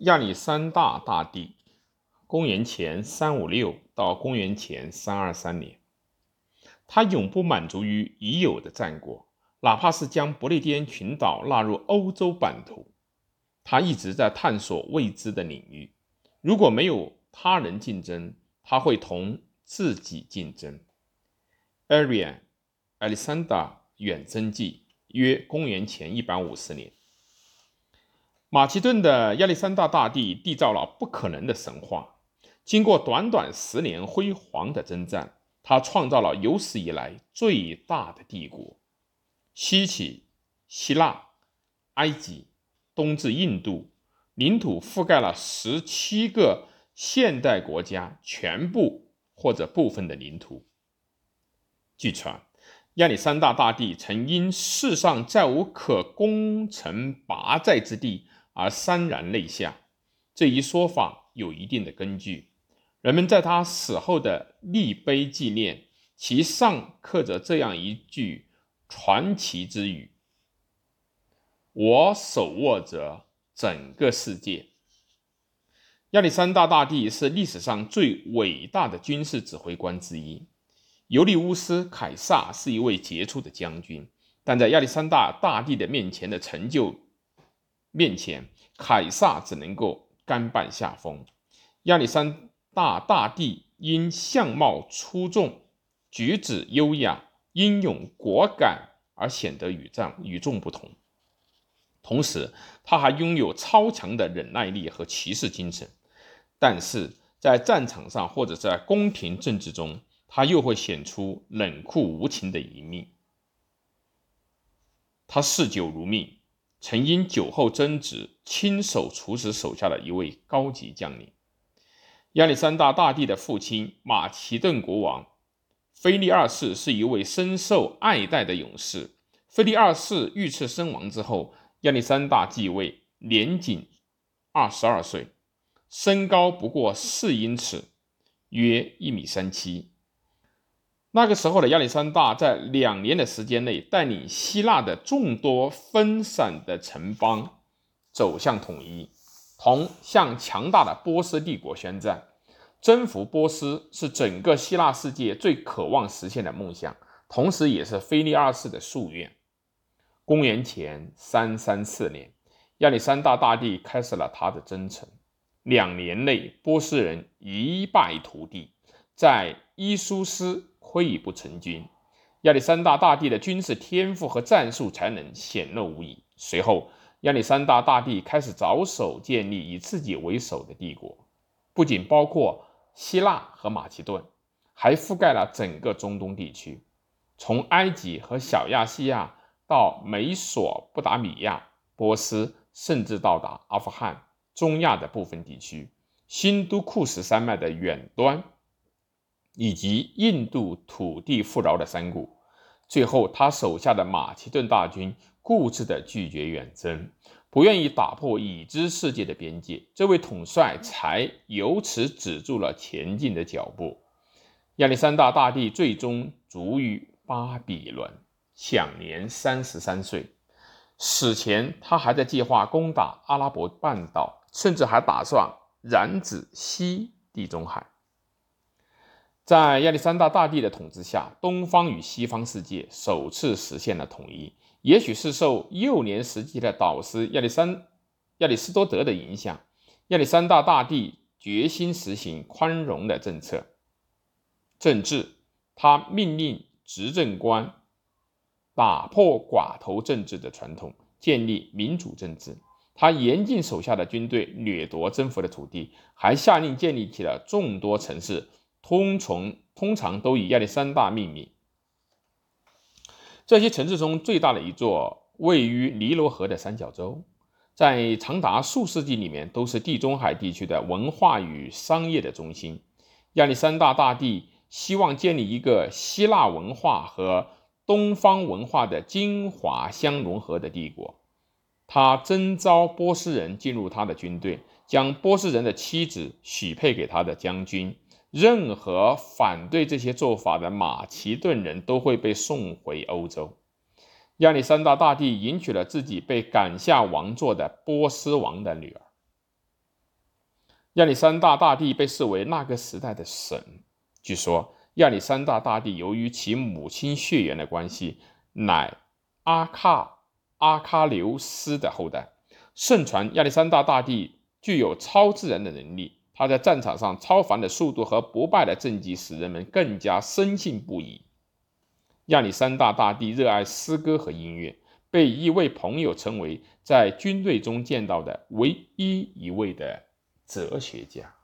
亚历山大大帝，公元前三五六到公元前三二三年，他永不满足于已有的战果，哪怕是将不列颠群岛纳入欧洲版图，他一直在探索未知的领域。如果没有他人竞争，他会同自己竞争。Arian Alexander 远征记，约公元前一百五十年。马其顿的亚历山大大帝缔造了不可能的神话。经过短短十年辉煌的征战，他创造了有史以来最大的帝国。西起希腊、埃及，东至印度，领土覆盖了十七个现代国家全部或者部分的领土。据传，亚历山大大帝曾因世上再无可攻城拔寨之地。而潸然泪下，这一说法有一定的根据。人们在他死后的立碑纪念，其上刻着这样一句传奇之语：“我手握着整个世界。”亚历山大大帝是历史上最伟大的军事指挥官之一。尤利乌斯·凯撒是一位杰出的将军，但在亚历山大大帝的面前的成就。面前，凯撒只能够甘拜下风。亚历山大大帝因相貌出众、举止优雅、英勇果敢而显得与战与众不同。同时，他还拥有超强的忍耐力和骑士精神。但是在战场上或者在宫廷政治中，他又会显出冷酷无情的一面。他嗜酒如命。曾因酒后争执，亲手处死手下的一位高级将领。亚历山大大帝的父亲马其顿国王腓力二世是一位深受爱戴的勇士。腓力二世遇刺身亡之后，亚历山大继位，年仅二十二岁，身高不过四英尺，约一米三七。那个时候的亚历山大在两年的时间内，带领希腊的众多分散的城邦走向统一，同向强大的波斯帝国宣战。征服波斯是整个希腊世界最渴望实现的梦想，同时也是腓力二世的夙愿。公元前三三四年，亚历山大大帝开始了他的征程。两年内，波斯人一败涂地，在伊苏斯。溃不成军，亚历山大大帝的军事天赋和战术才能显露无遗。随后，亚历山大大帝开始着手建立以自己为首的帝国，不仅包括希腊和马其顿，还覆盖了整个中东地区，从埃及和小亚细亚到美索不达米亚、波斯，甚至到达阿富汗、中亚的部分地区，新都库什山脉的远端。以及印度土地富饶的山谷。最后，他手下的马其顿大军固执地拒绝远征，不愿意打破已知世界的边界。这位统帅才由此止住了前进的脚步。亚历山大大帝最终卒于巴比伦，享年三十三岁。死前，他还在计划攻打阿拉伯半岛，甚至还打算染指西地中海。在亚历山大大帝的统治下，东方与西方世界首次实现了统一。也许是受幼年时期的导师亚历山亚里士多德的影响，亚历山大大帝决心实行宽容的政策政治。他命令执政官打破寡头政治的传统，建立民主政治。他严禁手下的军队掠夺征服的土地，还下令建立起了众多城市。通从通常都以亚历山大命名。这些城市中最大的一座位于尼罗河的三角洲，在长达数世纪里面都是地中海地区的文化与商业的中心。亚历山大大帝希望建立一个希腊文化和东方文化的精华相融合的帝国。他征召波斯人进入他的军队，将波斯人的妻子许配给他的将军。任何反对这些做法的马其顿人都会被送回欧洲。亚历山大大帝迎娶了自己被赶下王座的波斯王的女儿。亚历山大大帝被视为那个时代的神。据说，亚历山大大帝由于其母亲血缘的关系，乃阿喀阿喀琉斯的后代。盛传亚历山大大帝具有超自然的能力，他在战场上超凡的速度和不败的政绩，使人们更加深信不疑。亚历山大大帝热爱诗歌和音乐，被一位朋友称为在军队中见到的唯一一位的哲学家。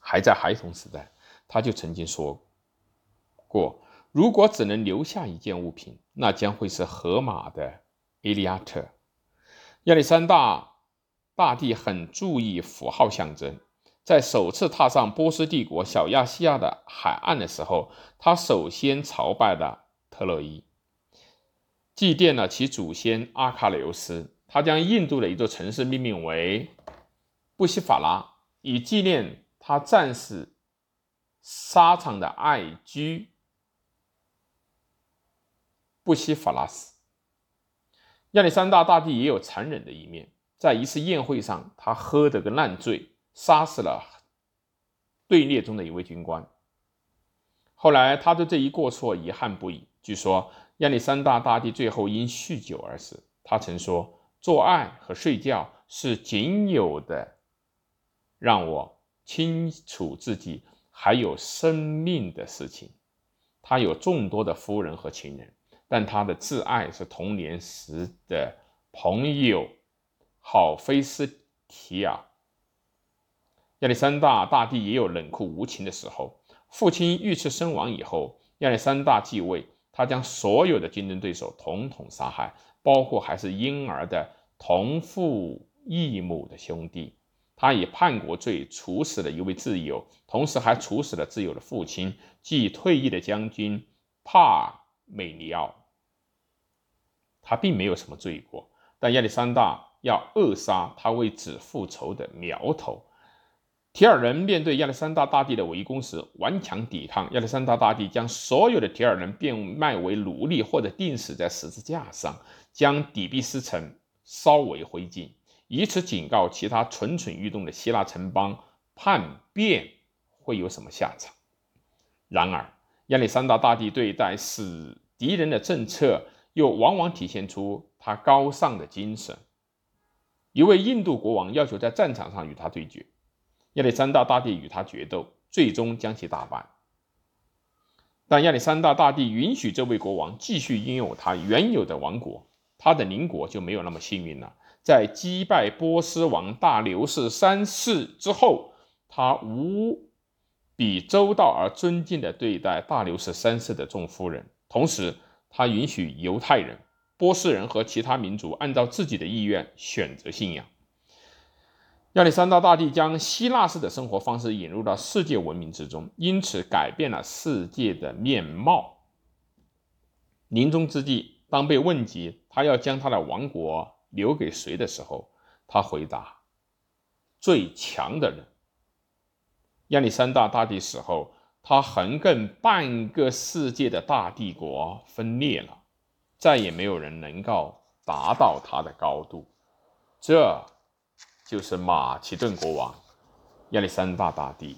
还在孩童时代，他就曾经说过：“如果只能留下一件物品，那将会是荷马的《伊利亚特》。”亚历山大大帝很注意符号象征。在首次踏上波斯帝国小亚细亚的海岸的时候，他首先朝拜了特洛伊，祭奠了其祖先阿喀琉斯。他将印度的一座城市命名为布西法拉，以纪念他战死沙场的爱驹布西法拉斯。亚历山大大帝也有残忍的一面，在一次宴会上，他喝得个烂醉。杀死了队列中的一位军官。后来，他对这一过错遗憾不已。据说，亚历山大大帝最后因酗酒而死。他曾说：“做爱和睡觉是仅有的让我清楚自己还有生命的事情。”他有众多的夫人和情人，但他的挚爱是童年时的朋友好菲斯提亚。亚历山大大帝也有冷酷无情的时候。父亲遇刺身亡以后，亚历山大继位，他将所有的竞争对手统统杀害，包括还是婴儿的同父异母的兄弟。他以叛国罪处死了一位挚友，同时还处死了挚友的父亲，即退役的将军帕美尼奥。他并没有什么罪过，但亚历山大要扼杀他为子复仇的苗头。提尔人面对亚历山大大帝的围攻时顽强抵抗，亚历山大大帝将所有的提尔人变卖为奴隶或者钉死在十字架上，将底比斯城烧为灰烬，以此警告其他蠢蠢欲动的希腊城邦叛变会有什么下场。然而，亚历山大大帝对待死敌人的政策又往往体现出他高尚的精神。一位印度国王要求在战场上与他对决。亚历山大大帝与他决斗，最终将其打败。但亚历山大大帝允许这位国王继续拥有他原有的王国，他的邻国就没有那么幸运了。在击败波斯王大流士三世之后，他无比周到而尊敬地对待大流士三世的众夫人，同时他允许犹太人、波斯人和其他民族按照自己的意愿选择信仰。亚历山大大帝将希腊式的生活方式引入到世界文明之中，因此改变了世界的面貌。临终之际，当被问及他要将他的王国留给谁的时候，他回答：“最强的人。”亚历山大大帝死后，他横亘半个世界的大帝国分裂了，再也没有人能够达到他的高度。这。就是马其顿国王亚历山大大帝。